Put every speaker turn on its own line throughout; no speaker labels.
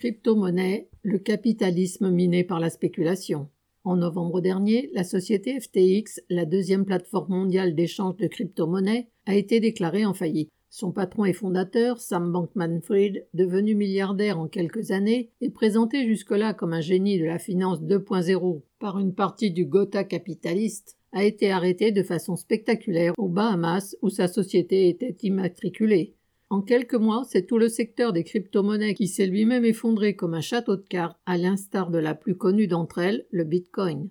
Crypto-monnaie, le capitalisme miné par la spéculation. En novembre dernier, la société FTX, la deuxième plateforme mondiale d'échange de crypto-monnaies, a été déclarée en faillite. Son patron et fondateur, Sam Bankman-Fried, devenu milliardaire en quelques années, est présenté jusque-là comme un génie de la finance 2.0 par une partie du Gotha capitaliste, a été arrêté de façon spectaculaire aux Bahamas où sa société était immatriculée. En quelques mois, c'est tout le secteur des crypto-monnaies qui s'est lui-même effondré comme un château de cartes, à l'instar de la plus connue d'entre elles, le Bitcoin.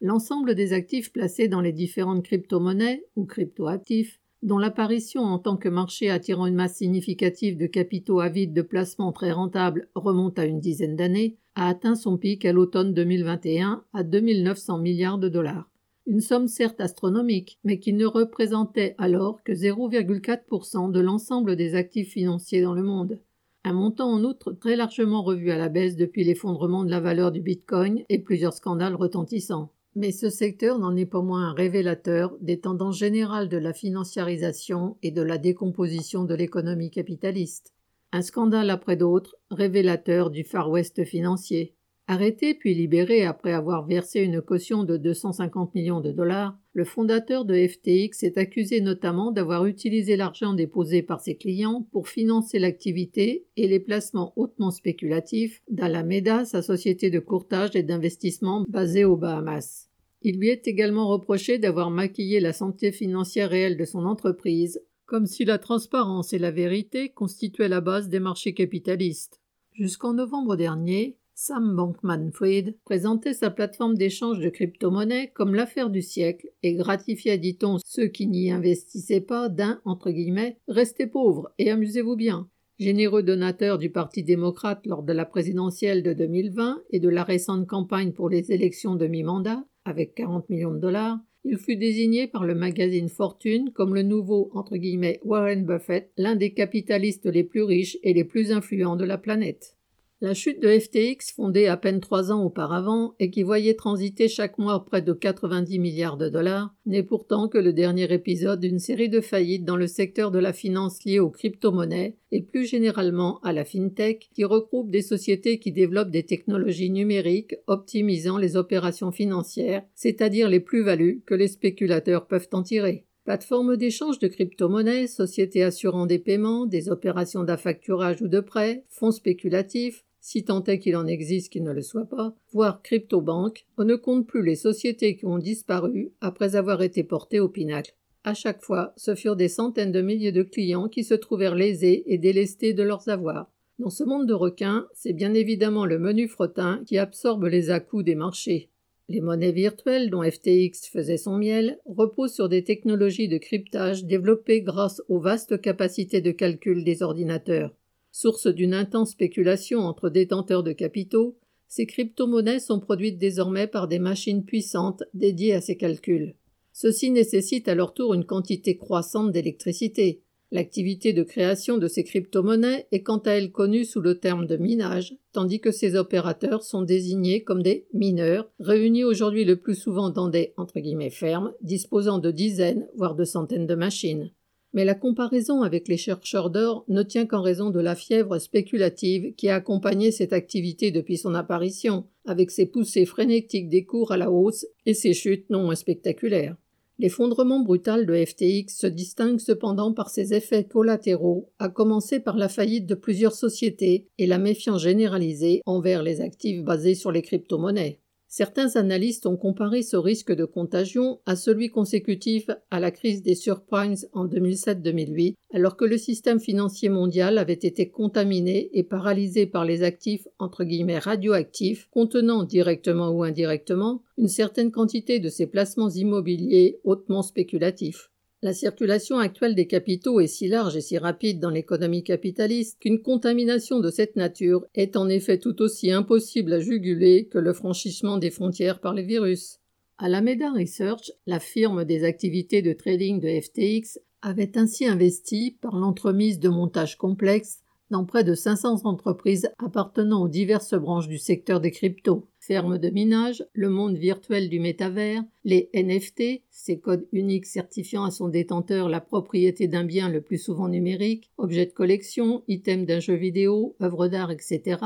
L'ensemble des actifs placés dans les différentes crypto-monnaies ou crypto-actifs, dont l'apparition en tant que marché attirant une masse significative de capitaux avides de placements très rentables remonte à une dizaine d'années, a atteint son pic à l'automne 2021 à 2900 milliards de dollars une somme certes astronomique, mais qui ne représentait alors que 0,4% de l'ensemble des actifs financiers dans le monde. Un montant en outre très largement revu à la baisse depuis l'effondrement de la valeur du Bitcoin et plusieurs scandales retentissants. Mais ce secteur n'en est pas moins un révélateur des tendances générales de la financiarisation et de la décomposition de l'économie capitaliste. Un scandale après d'autres, révélateur du Far West financier. Arrêté puis libéré après avoir versé une caution de 250 millions de dollars, le fondateur de FTX est accusé notamment d'avoir utilisé l'argent déposé par ses clients pour financer l'activité et les placements hautement spéculatifs d'Alameda, sa société de courtage et d'investissement basée aux Bahamas. Il lui est également reproché d'avoir maquillé la santé financière réelle de son entreprise, comme si la transparence et la vérité constituaient la base des marchés capitalistes. Jusqu'en novembre dernier, Sam Bankman-Fried présentait sa plateforme d'échange de crypto-monnaies comme l'affaire du siècle et gratifiait, dit-on, ceux qui n'y investissaient pas d'un, entre guillemets, restez pauvres et amusez-vous bien. Généreux donateur du Parti démocrate lors de la présidentielle de 2020 et de la récente campagne pour les élections de mi-mandat, avec 40 millions de dollars, il fut désigné par le magazine Fortune comme le nouveau entre guillemets Warren Buffett, l'un des capitalistes les plus riches et les plus influents de la planète. La chute de FTX, fondée à peine trois ans auparavant et qui voyait transiter chaque mois près de 90 milliards de dollars, n'est pourtant que le dernier épisode d'une série de faillites dans le secteur de la finance liée aux crypto-monnaies et plus généralement à la fintech, qui regroupe des sociétés qui développent des technologies numériques optimisant les opérations financières, c'est-à-dire les plus-values que les spéculateurs peuvent en tirer. Plateformes d'échange de crypto-monnaies, sociétés assurant des paiements, des opérations d'affacturage ou de prêt, fonds spéculatifs, si tant est qu'il en existe qui ne le soit pas, voire crypto-banques, on ne compte plus les sociétés qui ont disparu après avoir été portées au pinacle. À chaque fois, ce furent des centaines de milliers de clients qui se trouvèrent lésés et délestés de leurs avoirs. Dans ce monde de requins, c'est bien évidemment le menu frottin qui absorbe les à-coups des marchés. Les monnaies virtuelles dont FTX faisait son miel reposent sur des technologies de cryptage développées grâce aux vastes capacités de calcul des ordinateurs. Source d'une intense spéculation entre détenteurs de capitaux, ces crypto-monnaies sont produites désormais par des machines puissantes dédiées à ces calculs. Ceci nécessite à leur tour une quantité croissante d'électricité. L'activité de création de ces crypto-monnaies est quant à elle connue sous le terme de minage, tandis que ces opérateurs sont désignés comme des mineurs, réunis aujourd'hui le plus souvent dans des entre guillemets fermes, disposant de dizaines, voire de centaines de machines. Mais la comparaison avec les chercheurs d'or ne tient qu'en raison de la fièvre spéculative qui a accompagné cette activité depuis son apparition, avec ses poussées frénétiques des cours à la hausse et ses chutes non moins spectaculaires. L'effondrement brutal de FTX se distingue cependant par ses effets collatéraux, à commencer par la faillite de plusieurs sociétés et la méfiance généralisée envers les actifs basés sur les crypto-monnaies. Certains analystes ont comparé ce risque de contagion à celui consécutif à la crise des surprimes en 2007-2008, alors que le système financier mondial avait été contaminé et paralysé par les actifs entre guillemets radioactifs contenant directement ou indirectement une certaine quantité de ces placements immobiliers hautement spéculatifs. La circulation actuelle des capitaux est si large et si rapide dans l'économie capitaliste qu'une contamination de cette nature est en effet tout aussi impossible à juguler que le franchissement des frontières par les virus. Alameda Research, la firme des activités de trading de FTX, avait ainsi investi, par l'entremise de montages complexes, dans près de 500 entreprises appartenant aux diverses branches du secteur des cryptos. De minage, le monde virtuel du métavers, les NFT, ces codes uniques certifiant à son détenteur la propriété d'un bien le plus souvent numérique, objets de collection, items d'un jeu vidéo, œuvres d'art, etc.,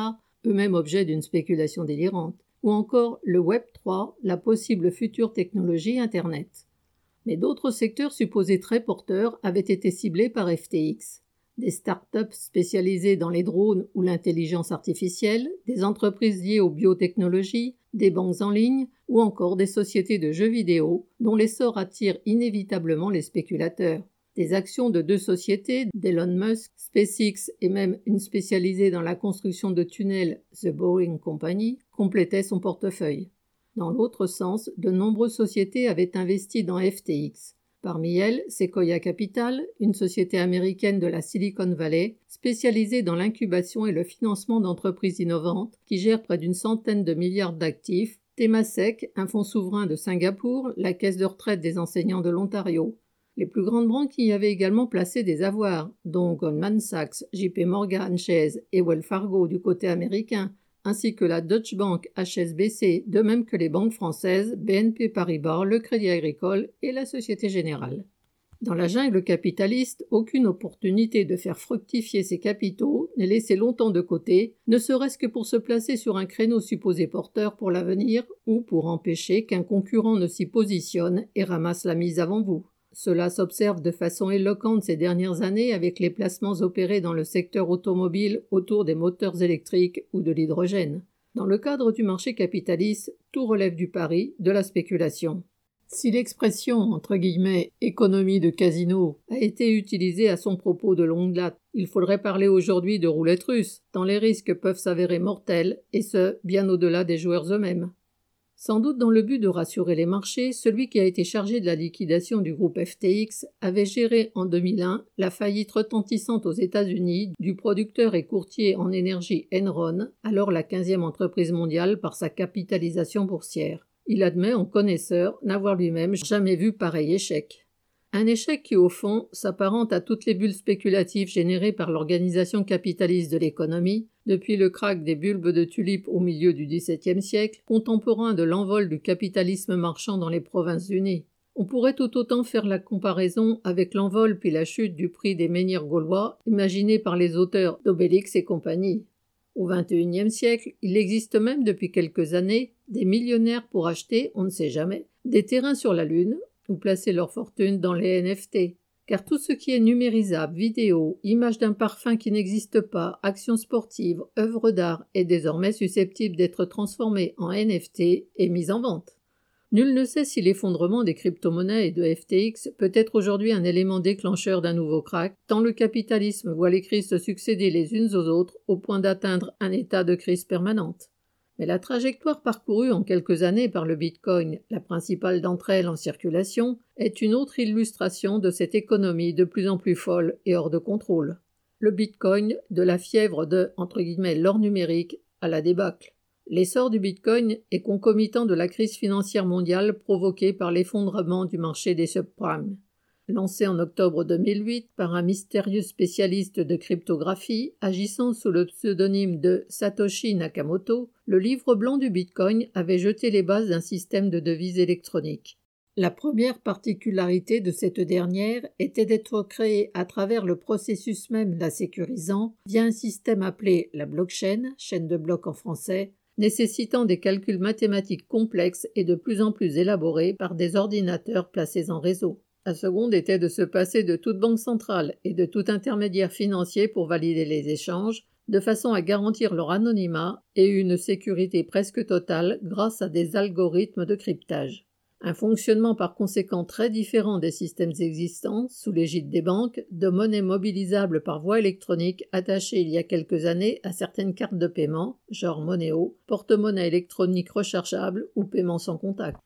eux-mêmes objets d'une spéculation délirante, ou encore le Web 3, la possible future technologie Internet. Mais d'autres secteurs supposés très porteurs avaient été ciblés par FTX des start-up spécialisées dans les drones ou l'intelligence artificielle, des entreprises liées aux biotechnologies, des banques en ligne ou encore des sociétés de jeux vidéo dont l'essor attire inévitablement les spéculateurs. Des actions de deux sociétés, d'Elon Musk, SpaceX et même une spécialisée dans la construction de tunnels, The Boring Company, complétaient son portefeuille. Dans l'autre sens, de nombreuses sociétés avaient investi dans FTX. Parmi elles, Sequoia Capital, une société américaine de la Silicon Valley spécialisée dans l'incubation et le financement d'entreprises innovantes qui gère près d'une centaine de milliards d'actifs, Temasek, un fonds souverain de Singapour, la caisse de retraite des enseignants de l'Ontario. Les plus grandes banques y avaient également placé des avoirs, dont Goldman Sachs, JP Morgan Chase et Wells Fargo du côté américain, ainsi que la Deutsche Bank HSBC, de même que les banques françaises BNP Paribas, le Crédit Agricole et la Société Générale. Dans la jungle capitaliste, aucune opportunité de faire fructifier ses capitaux n'est laissée longtemps de côté, ne serait-ce que pour se placer sur un créneau supposé porteur pour l'avenir ou pour empêcher qu'un concurrent ne s'y positionne et ramasse la mise avant vous. Cela s'observe de façon éloquente ces dernières années avec les placements opérés dans le secteur automobile autour des moteurs électriques ou de l'hydrogène. Dans le cadre du marché capitaliste, tout relève du pari, de la spéculation. Si l'expression entre guillemets économie de casino a été utilisée à son propos de longue date, il faudrait parler aujourd'hui de roulette russe, tant les risques peuvent s'avérer mortels, et ce, bien au-delà des joueurs eux-mêmes. Sans doute dans le but de rassurer les marchés, celui qui a été chargé de la liquidation du groupe FTX avait géré en 2001 la faillite retentissante aux États-Unis du producteur et courtier en énergie Enron, alors la quinzième entreprise mondiale par sa capitalisation boursière. Il admet en connaisseur n'avoir lui-même jamais vu pareil échec. Un échec qui, au fond, s'apparente à toutes les bulles spéculatives générées par l'organisation capitaliste de l'économie, depuis le krach des bulbes de tulipes au milieu du XVIIe siècle, contemporain de l'envol du capitalisme marchand dans les provinces-unies. On pourrait tout autant faire la comparaison avec l'envol puis la chute du prix des menhirs gaulois imaginé par les auteurs d'Obélix et compagnie. Au XXIe siècle, il existe même depuis quelques années des millionnaires pour acheter, on ne sait jamais, des terrains sur la Lune ou placer leur fortune dans les NFT. Car tout ce qui est numérisable, vidéo, image d'un parfum qui n'existe pas, action sportive, œuvre d'art est désormais susceptible d'être transformé en NFT et mis en vente. Nul ne sait si l'effondrement des crypto-monnaies et de FTX peut être aujourd'hui un élément déclencheur d'un nouveau crack, tant le capitalisme voit les crises se succéder les unes aux autres au point d'atteindre un état de crise permanente. Mais la trajectoire parcourue en quelques années par le Bitcoin, la principale d'entre elles en circulation, est une autre illustration de cette économie de plus en plus folle et hors de contrôle. Le Bitcoin, de la fièvre de l'or numérique à la débâcle. L'essor du Bitcoin est concomitant de la crise financière mondiale provoquée par l'effondrement du marché des subprimes. Lancé en octobre 2008 par un mystérieux spécialiste de cryptographie agissant sous le pseudonyme de Satoshi Nakamoto, le livre blanc du Bitcoin avait jeté les bases d'un système de devises électroniques. La première particularité de cette dernière était d'être créée à travers le processus même la sécurisant via un système appelé la blockchain, chaîne de blocs en français, nécessitant des calculs mathématiques complexes et de plus en plus élaborés par des ordinateurs placés en réseau. La seconde était de se passer de toute banque centrale et de tout intermédiaire financier pour valider les échanges, de façon à garantir leur anonymat et une sécurité presque totale grâce à des algorithmes de cryptage. Un fonctionnement par conséquent très différent des systèmes existants sous l'égide des banques, de monnaie mobilisable par voie électronique attachée il y a quelques années à certaines cartes de paiement, genre Moneo, porte-monnaie électronique rechargeable ou paiement sans contact.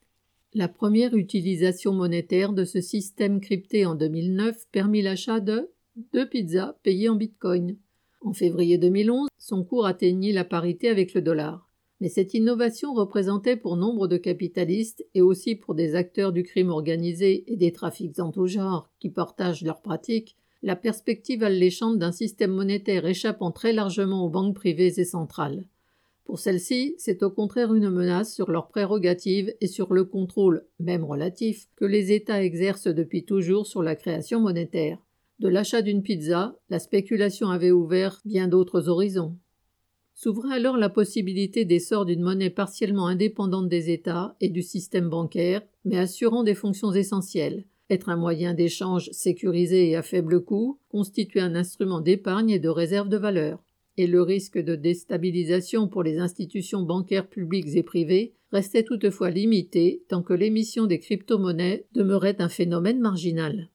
La première utilisation monétaire de ce système crypté en 2009 permit l'achat de deux pizzas payées en bitcoin. En février 2011, son cours atteignit la parité avec le dollar. Mais cette innovation représentait pour nombre de capitalistes et aussi pour des acteurs du crime organisé et des trafics en tout genre qui partagent leurs pratiques la perspective alléchante d'un système monétaire échappant très largement aux banques privées et centrales. Pour celles-ci, c'est au contraire une menace sur leurs prérogatives et sur le contrôle, même relatif, que les États exercent depuis toujours sur la création monétaire. De l'achat d'une pizza, la spéculation avait ouvert bien d'autres horizons. S'ouvrait alors la possibilité d'essor d'une monnaie partiellement indépendante des États et du système bancaire, mais assurant des fonctions essentielles, être un moyen d'échange sécurisé et à faible coût, constituer un instrument d'épargne et de réserve de valeur. Et le risque de déstabilisation pour les institutions bancaires publiques et privées restait toutefois limité tant que l'émission des crypto-monnaies demeurait un phénomène marginal.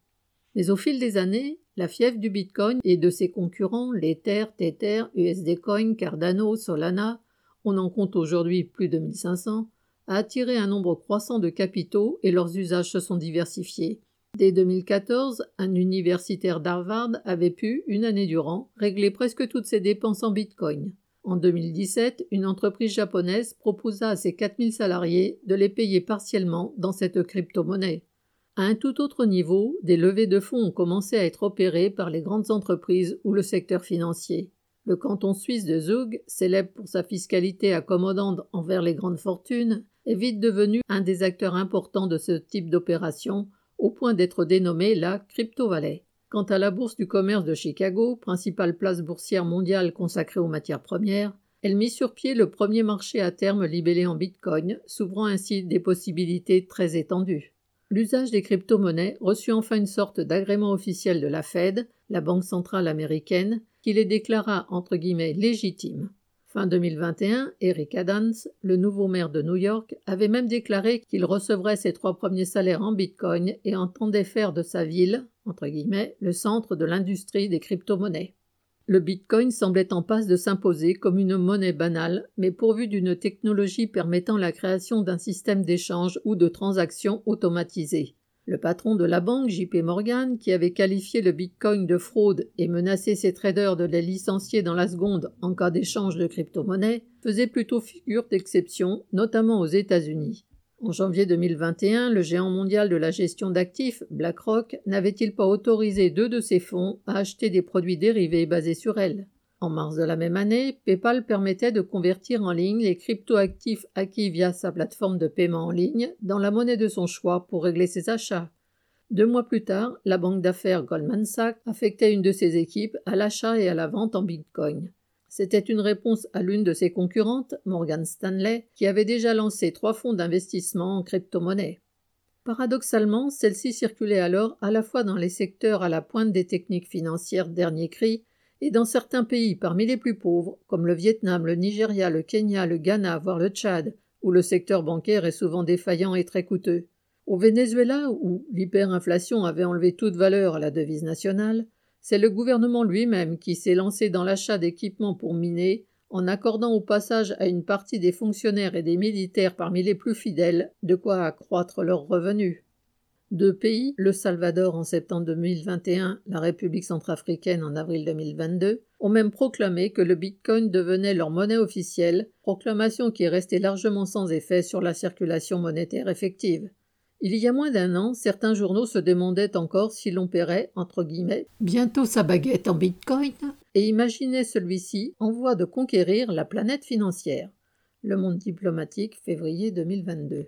Mais au fil des années, la fièvre du Bitcoin et de ses concurrents, l'Ether, Tether, USD Coin, Cardano, Solana, on en compte aujourd'hui plus de 1500, a attiré un nombre croissant de capitaux et leurs usages se sont diversifiés. Dès 2014, un universitaire d'Harvard avait pu, une année durant, régler presque toutes ses dépenses en Bitcoin. En 2017, une entreprise japonaise proposa à ses 4000 salariés de les payer partiellement dans cette crypto-monnaie. À un tout autre niveau, des levées de fonds ont commencé à être opérées par les grandes entreprises ou le secteur financier. Le canton suisse de Zug, célèbre pour sa fiscalité accommodante envers les grandes fortunes, est vite devenu un des acteurs importants de ce type d'opération, au point d'être dénommé la Crypto-Valley. Quant à la Bourse du commerce de Chicago, principale place boursière mondiale consacrée aux matières premières, elle mit sur pied le premier marché à terme libellé en Bitcoin, s'ouvrant ainsi des possibilités très étendues. L'usage des crypto-monnaies reçut enfin une sorte d'agrément officiel de la Fed, la Banque centrale américaine, qui les déclara entre guillemets légitimes. Fin 2021, Eric Adams, le nouveau maire de New York, avait même déclaré qu'il recevrait ses trois premiers salaires en bitcoin et entendait faire de sa ville, entre guillemets, le centre de l'industrie des crypto-monnaies. Le bitcoin semblait en passe de s'imposer comme une monnaie banale, mais pourvue d'une technologie permettant la création d'un système d'échange ou de transaction automatisé. Le patron de la banque, JP Morgan, qui avait qualifié le bitcoin de fraude et menacé ses traders de les licencier dans la seconde en cas d'échange de crypto-monnaies, faisait plutôt figure d'exception, notamment aux États-Unis. En janvier 2021, le géant mondial de la gestion d'actifs, BlackRock, n'avait-il pas autorisé deux de ses fonds à acheter des produits dérivés basés sur elle? En mars de la même année, PayPal permettait de convertir en ligne les cryptoactifs acquis via sa plateforme de paiement en ligne dans la monnaie de son choix pour régler ses achats. Deux mois plus tard, la banque d'affaires Goldman Sachs affectait une de ses équipes à l'achat et à la vente en Bitcoin. C'était une réponse à l'une de ses concurrentes, Morgan Stanley, qui avait déjà lancé trois fonds d'investissement en crypto-monnaie. Paradoxalement, celle-ci circulait alors à la fois dans les secteurs à la pointe des techniques financières dernier cri et dans certains pays parmi les plus pauvres, comme le Vietnam, le Nigeria, le Kenya, le Ghana, voire le Tchad, où le secteur bancaire est souvent défaillant et très coûteux. Au Venezuela, où l'hyperinflation avait enlevé toute valeur à la devise nationale, c'est le gouvernement lui-même qui s'est lancé dans l'achat d'équipements pour miner, en accordant au passage à une partie des fonctionnaires et des militaires parmi les plus fidèles de quoi accroître leurs revenus. Deux pays, le Salvador en septembre 2021, la République centrafricaine en avril 2022, ont même proclamé que le Bitcoin devenait leur monnaie officielle, proclamation qui est restée largement sans effet sur la circulation monétaire effective. Il y a moins d'un an, certains journaux se demandaient encore si l'on paierait, entre guillemets, bientôt sa baguette en bitcoin, et imaginaient celui-ci en voie de conquérir la planète financière. Le monde diplomatique, février 2022.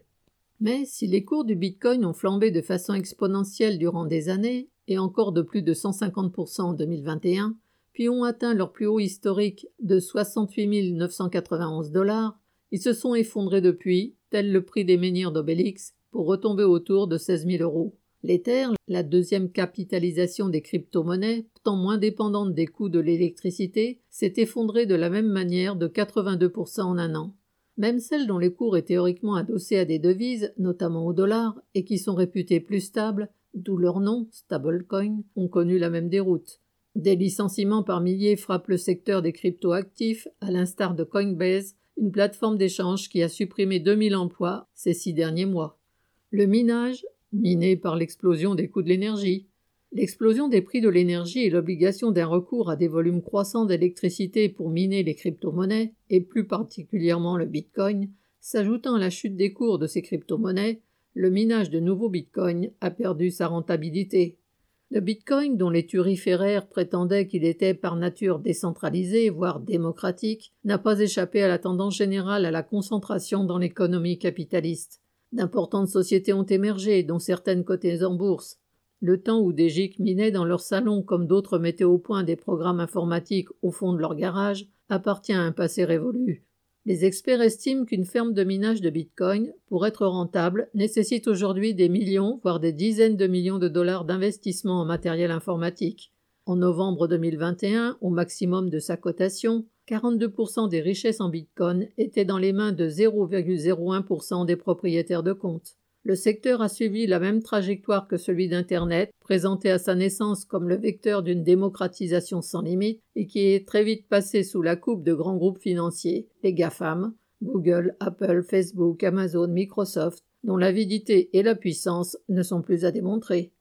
Mais si les cours du bitcoin ont flambé de façon exponentielle durant des années, et encore de plus de 150% en 2021, puis ont atteint leur plus haut historique de 68 991 dollars, ils se sont effondrés depuis, tel le prix des menhirs d'Obélix, pour retomber autour de 16 000 euros. L'Ether, la deuxième capitalisation des crypto-monnaies, pourtant moins dépendante des coûts de l'électricité, s'est effondrée de la même manière de 82% en un an. Même celles dont les cours est théoriquement adossés à des devises, notamment au dollar, et qui sont réputées plus stables, d'où leur nom, stablecoin, ont connu la même déroute. Des licenciements par milliers frappent le secteur des crypto-actifs, à l'instar de Coinbase, une plateforme d'échange qui a supprimé 2000 emplois ces six derniers mois. Le minage, miné par l'explosion des coûts de l'énergie. L'explosion des prix de l'énergie et l'obligation d'un recours à des volumes croissants d'électricité pour miner les crypto-monnaies, et plus particulièrement le bitcoin, s'ajoutant à la chute des cours de ces crypto-monnaies, le minage de nouveaux bitcoins a perdu sa rentabilité. Le bitcoin, dont les turiféraires prétendaient qu'il était par nature décentralisé, voire démocratique, n'a pas échappé à la tendance générale à la concentration dans l'économie capitaliste. D'importantes sociétés ont émergé, dont certaines cotées en bourse. Le temps où des GIC minaient dans leur salon comme d'autres mettaient au point des programmes informatiques au fond de leur garage appartient à un passé révolu. Les experts estiment qu'une ferme de minage de Bitcoin, pour être rentable, nécessite aujourd'hui des millions, voire des dizaines de millions de dollars d'investissement en matériel informatique. En novembre 2021, au maximum de sa cotation, 42% des richesses en Bitcoin étaient dans les mains de 0,01% des propriétaires de comptes. Le secteur a suivi la même trajectoire que celui d'Internet, présenté à sa naissance comme le vecteur d'une démocratisation sans limite et qui est très vite passé sous la coupe de grands groupes financiers, les GAFAM, Google, Apple, Facebook, Amazon, Microsoft, dont l'avidité et la puissance ne sont plus à démontrer.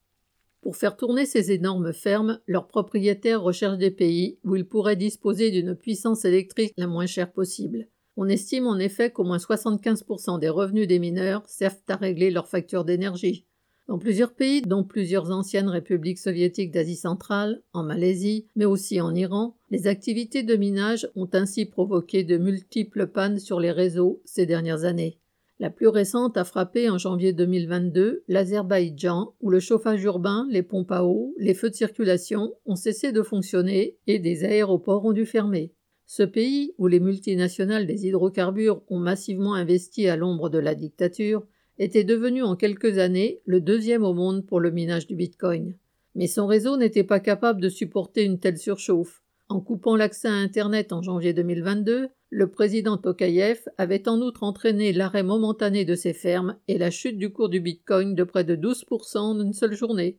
Pour faire tourner ces énormes fermes, leurs propriétaires recherchent des pays où ils pourraient disposer d'une puissance électrique la moins chère possible. On estime en effet qu'au moins 75% des revenus des mineurs servent à régler leurs factures d'énergie. Dans plusieurs pays, dont plusieurs anciennes républiques soviétiques d'Asie centrale, en Malaisie, mais aussi en Iran, les activités de minage ont ainsi provoqué de multiples pannes sur les réseaux ces dernières années. La plus récente a frappé en janvier 2022 l'Azerbaïdjan, où le chauffage urbain, les pompes à eau, les feux de circulation ont cessé de fonctionner et des aéroports ont dû fermer. Ce pays, où les multinationales des hydrocarbures ont massivement investi à l'ombre de la dictature, était devenu en quelques années le deuxième au monde pour le minage du Bitcoin. Mais son réseau n'était pas capable de supporter une telle surchauffe. En coupant l'accès à Internet en janvier 2022, le président Tokayev avait en outre entraîné l'arrêt momentané de ses fermes et la chute du cours du Bitcoin de près de 12% en une seule journée.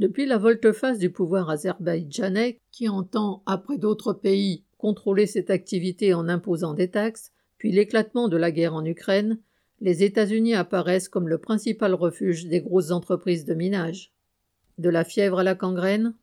Depuis la volte-face du pouvoir azerbaïdjanais, qui entend, après d'autres pays, contrôler cette activité en imposant des taxes, puis l'éclatement de la guerre en Ukraine, les États-Unis apparaissent comme le principal refuge des grosses entreprises de minage. De la fièvre à la gangrène?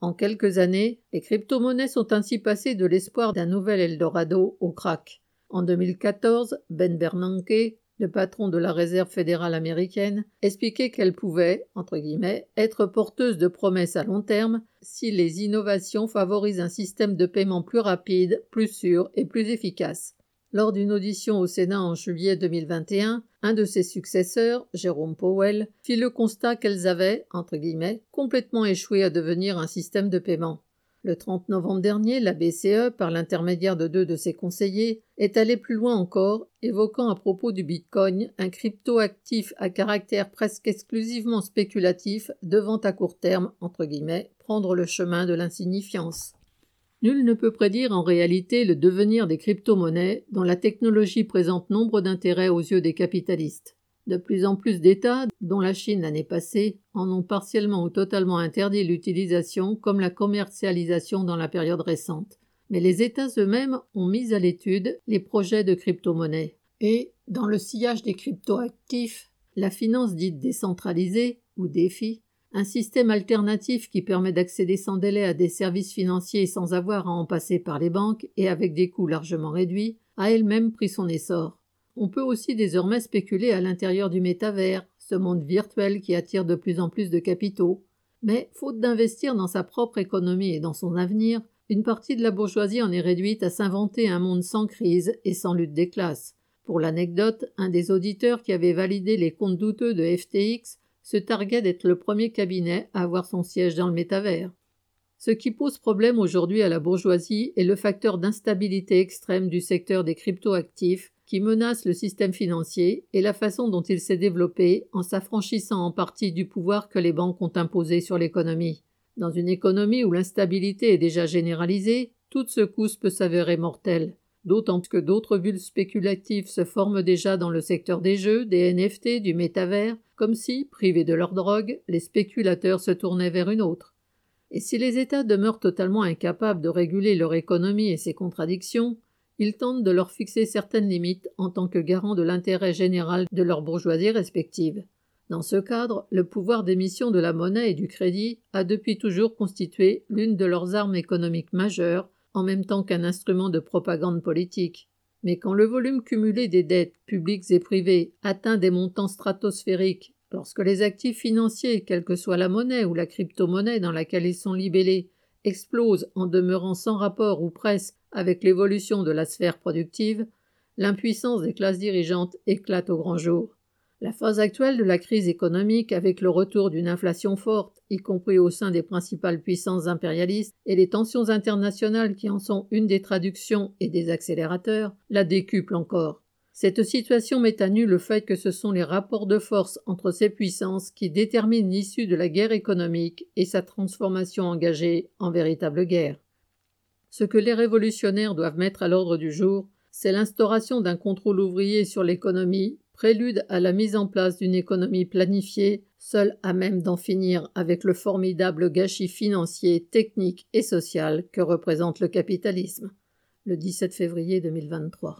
En quelques années, les crypto-monnaies sont ainsi passées de l'espoir d'un nouvel Eldorado au crack. En 2014, Ben Bernanke, le patron de la Réserve fédérale américaine, expliquait qu'elle pouvait, entre guillemets, être porteuse de promesses à long terme si les innovations favorisent un système de paiement plus rapide, plus sûr et plus efficace. Lors d'une audition au Sénat en juillet 2021, un de ses successeurs, Jérôme Powell, fit le constat qu'elles avaient, entre guillemets, complètement échoué à devenir un système de paiement. Le 30 novembre dernier, la BCE, par l'intermédiaire de deux de ses conseillers, est allée plus loin encore, évoquant à propos du Bitcoin un crypto-actif à caractère presque exclusivement spéculatif devant à court terme, entre guillemets, prendre le chemin de l'insignifiance. Nul ne peut prédire en réalité le devenir des crypto-monnaies dont la technologie présente nombre d'intérêts aux yeux des capitalistes. De plus en plus d'États, dont la Chine l'année passée, en ont partiellement ou totalement interdit l'utilisation comme la commercialisation dans la période récente. Mais les États eux-mêmes ont mis à l'étude les projets de crypto-monnaies. Et, dans le sillage des crypto-actifs, la finance dite décentralisée, ou défi, un système alternatif qui permet d'accéder sans délai à des services financiers sans avoir à en passer par les banques et avec des coûts largement réduits, a elle-même pris son essor. On peut aussi désormais spéculer à l'intérieur du métavers, ce monde virtuel qui attire de plus en plus de capitaux. Mais, faute d'investir dans sa propre économie et dans son avenir, une partie de la bourgeoisie en est réduite à s'inventer un monde sans crise et sans lutte des classes. Pour l'anecdote, un des auditeurs qui avait validé les comptes douteux de FTX se targuait d'être le premier cabinet à avoir son siège dans le métavers. Ce qui pose problème aujourd'hui à la bourgeoisie est le facteur d'instabilité extrême du secteur des cryptoactifs qui menace le système financier et la façon dont il s'est développé en s'affranchissant en partie du pouvoir que les banques ont imposé sur l'économie. Dans une économie où l'instabilité est déjà généralisée, toute secousse peut s'avérer mortelle, d'autant que d'autres bulles spéculatives se forment déjà dans le secteur des jeux, des NFT, du métavers, comme si, privés de leur drogue, les spéculateurs se tournaient vers une autre. Et si les États demeurent totalement incapables de réguler leur économie et ses contradictions, ils tentent de leur fixer certaines limites en tant que garant de l'intérêt général de leur bourgeoisie respective. Dans ce cadre, le pouvoir d'émission de la monnaie et du crédit a depuis toujours constitué l'une de leurs armes économiques majeures, en même temps qu'un instrument de propagande politique. Mais quand le volume cumulé des dettes publiques et privées atteint des montants stratosphériques, lorsque les actifs financiers, quelle que soit la monnaie ou la crypto-monnaie dans laquelle ils sont libellés, explosent en demeurant sans rapport ou presque avec l'évolution de la sphère productive, l'impuissance des classes dirigeantes éclate au grand jour. La phase actuelle de la crise économique, avec le retour d'une inflation forte, y compris au sein des principales puissances impérialistes, et les tensions internationales qui en sont une des traductions et des accélérateurs, la décuple encore. Cette situation met à nu le fait que ce sont les rapports de force entre ces puissances qui déterminent l'issue de la guerre économique et sa transformation engagée en véritable guerre. Ce que les révolutionnaires doivent mettre à l'ordre du jour, c'est l'instauration d'un contrôle ouvrier sur l'économie prélude à la mise en place d'une économie planifiée, seule à même d'en finir avec le formidable gâchis financier, technique et social que représente le capitalisme. Le 17 février 2023.